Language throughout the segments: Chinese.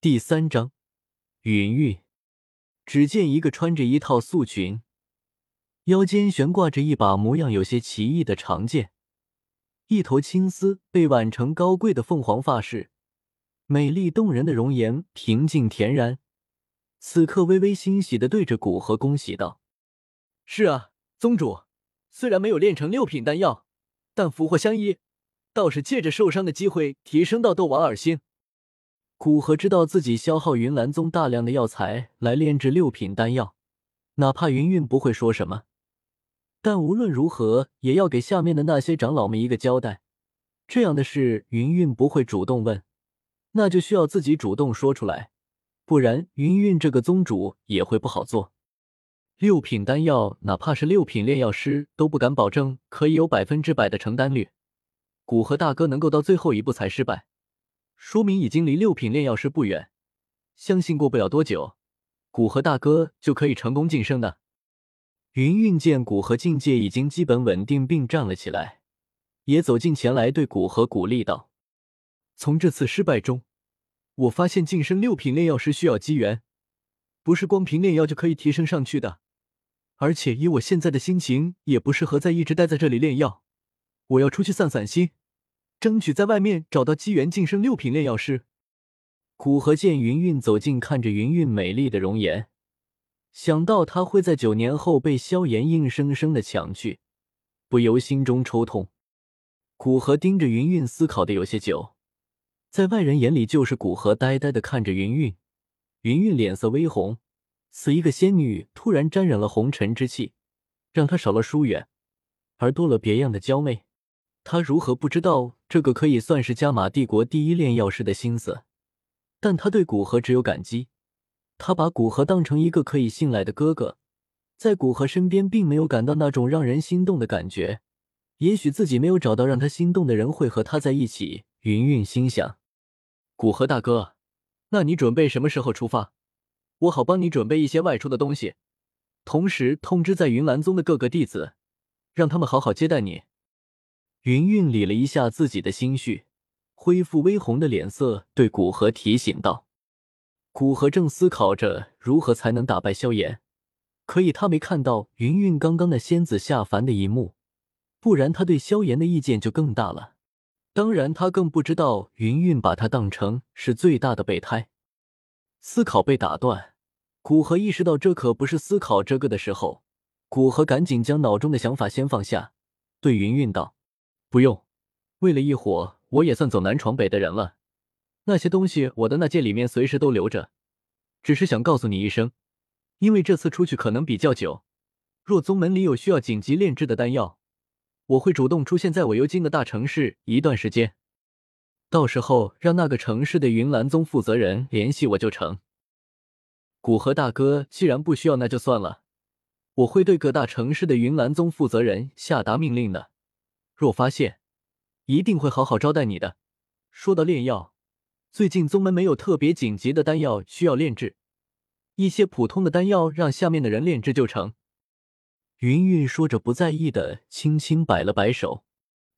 第三章，云韵。只见一个穿着一套素裙，腰间悬挂着一把模样有些奇异的长剑，一头青丝被挽成高贵的凤凰发饰，美丽动人的容颜平静恬然。此刻微微欣喜的对着古河恭喜道：“是啊，宗主，虽然没有炼成六品丹药，但福祸相依，倒是借着受伤的机会提升到斗王二星。”古河知道自己消耗云岚宗大量的药材来炼制六品丹药，哪怕云韵不会说什么，但无论如何也要给下面的那些长老们一个交代。这样的事，云韵不会主动问，那就需要自己主动说出来，不然云韵这个宗主也会不好做。六品丹药，哪怕是六品炼药师都不敢保证可以有百分之百的成丹率。古河大哥能够到最后一步才失败。说明已经离六品炼药师不远，相信过不了多久，古河大哥就可以成功晋升的。云韵见古河境界已经基本稳定并站了起来，也走近前来对古河鼓励道：“从这次失败中，我发现晋升六品炼药师需要机缘，不是光凭炼药就可以提升上去的。而且以我现在的心情，也不适合再一直待在这里炼药，我要出去散散心。”争取在外面找到机缘晋升六品炼药师。古河见云韵走近，看着云韵美丽的容颜，想到她会在九年后被萧炎硬生生的抢去，不由心中抽痛。古河盯着云韵，思考的有些久，在外人眼里就是古河呆呆的看着云韵。云韵脸色微红，此一个仙女突然沾染了红尘之气，让她少了疏远，而多了别样的娇媚。他如何不知道这个可以算是加玛帝国第一炼药师的心思？但他对古河只有感激。他把古河当成一个可以信赖的哥哥，在古河身边并没有感到那种让人心动的感觉。也许自己没有找到让他心动的人，会和他在一起。云云心想：古河大哥，那你准备什么时候出发？我好帮你准备一些外出的东西，同时通知在云岚宗的各个弟子，让他们好好接待你。云韵理了一下自己的心绪，恢复微红的脸色，对古河提醒道：“古河正思考着如何才能打败萧炎，可以他没看到云韵刚刚那仙子下凡的一幕，不然他对萧炎的意见就更大了。当然，他更不知道云韵把他当成是最大的备胎。思考被打断，古河意识到这可不是思考这个的时候，古河赶紧将脑中的想法先放下，对云韵道。不用，为了一伙，我也算走南闯北的人了。那些东西，我的那戒里面随时都留着，只是想告诉你一声，因为这次出去可能比较久，若宗门里有需要紧急炼制的丹药，我会主动出现在我幽京的大城市一段时间，到时候让那个城市的云岚宗负责人联系我就成。古河大哥，既然不需要，那就算了，我会对各大城市的云岚宗负责人下达命令的。若发现，一定会好好招待你的。说到炼药，最近宗门没有特别紧急的丹药需要炼制，一些普通的丹药让下面的人炼制就成。云韵说着，不在意的轻轻摆了摆手：“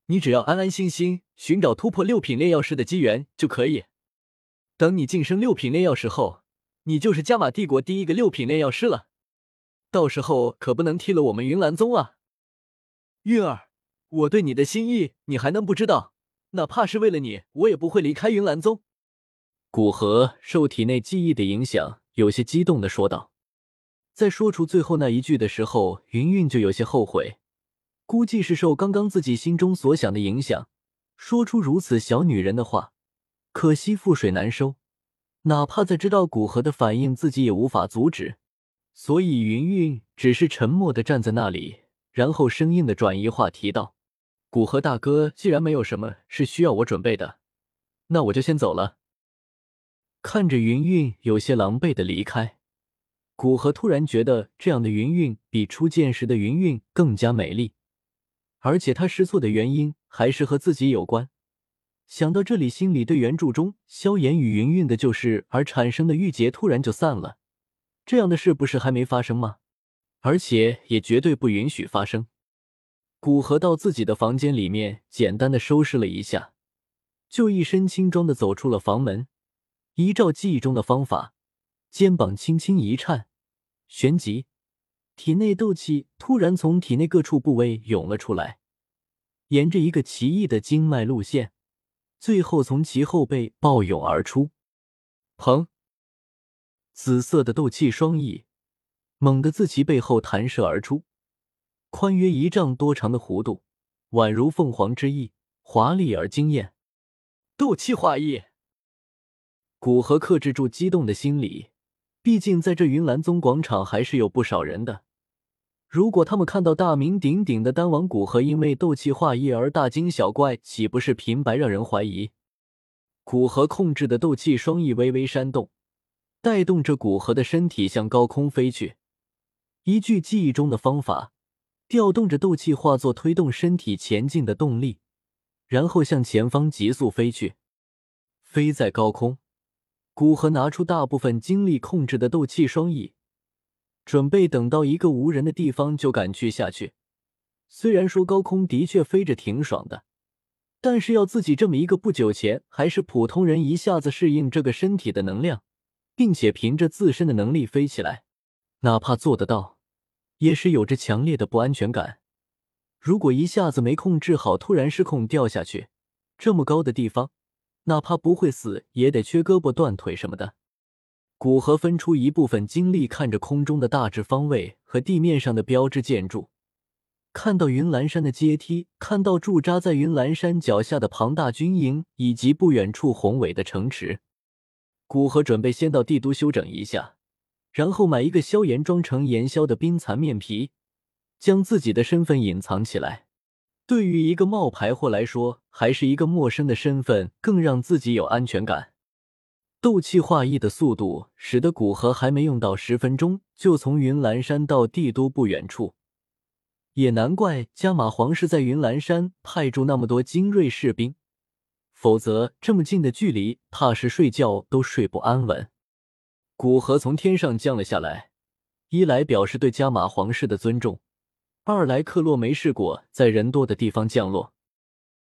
你只要安安心心寻找突破六品炼药师的机缘就可以。等你晋升六品炼药师后，你就是加玛帝国第一个六品炼药师了。到时候可不能踢了我们云岚宗啊，韵儿。”我对你的心意，你还能不知道？哪怕是为了你，我也不会离开云岚宗。古河受体内记忆的影响，有些激动的说道。在说出最后那一句的时候，云韵就有些后悔，估计是受刚刚自己心中所想的影响，说出如此小女人的话。可惜覆水难收，哪怕在知道古河的反应，自己也无法阻止，所以云韵只是沉默的站在那里，然后生硬的转移话题道。古河大哥，既然没有什么是需要我准备的，那我就先走了。看着云韵有些狼狈的离开，古河突然觉得这样的云韵比初见时的云韵更加美丽，而且他失措的原因还是和自己有关。想到这里，心里对原著中萧炎与云韵的旧事而产生的郁结突然就散了。这样的事不是还没发生吗？而且也绝对不允许发生。古河到自己的房间里面，简单的收拾了一下，就一身轻装的走出了房门。依照记忆中的方法，肩膀轻轻一颤，旋即体内斗气突然从体内各处部位涌了出来，沿着一个奇异的经脉路线，最后从其后背暴涌而出。砰！紫色的斗气双翼猛地自其背后弹射而出，宽约一丈多长的弧度，宛如凤凰之翼，华丽而惊艳。斗气化翼，古河克制住激动的心理，毕竟在这云岚宗广场还是有不少人的。如果他们看到大名鼎鼎的丹王古河因为斗气化翼而大惊小怪，岂不是平白让人怀疑？古河控制的斗气双翼微微扇动。带动着古河的身体向高空飞去，依据记忆中的方法，调动着斗气化作推动身体前进的动力，然后向前方急速飞去。飞在高空，古河拿出大部分精力控制的斗气双翼，准备等到一个无人的地方就赶去下去。虽然说高空的确飞着挺爽的，但是要自己这么一个不久前还是普通人，一下子适应这个身体的能量。并且凭着自身的能力飞起来，哪怕做得到，也是有着强烈的不安全感。如果一下子没控制好，突然失控掉下去，这么高的地方，哪怕不会死，也得缺胳膊断腿什么的。古河分出一部分精力，看着空中的大致方位和地面上的标志建筑，看到云岚山的阶梯，看到驻扎在云岚山脚下的庞大军营，以及不远处宏伟的城池。古河准备先到帝都休整一下，然后买一个消炎装成炎消的冰蚕面皮，将自己的身份隐藏起来。对于一个冒牌货来说，还是一个陌生的身份更让自己有安全感。斗气化翼的速度使得古河还没用到十分钟，就从云岚山到帝都不远处。也难怪加马皇室在云岚山派驻那么多精锐士兵。否则，这么近的距离，怕是睡觉都睡不安稳。古河从天上降了下来，一来表示对加玛皇室的尊重，二来克洛没试过在人多的地方降落。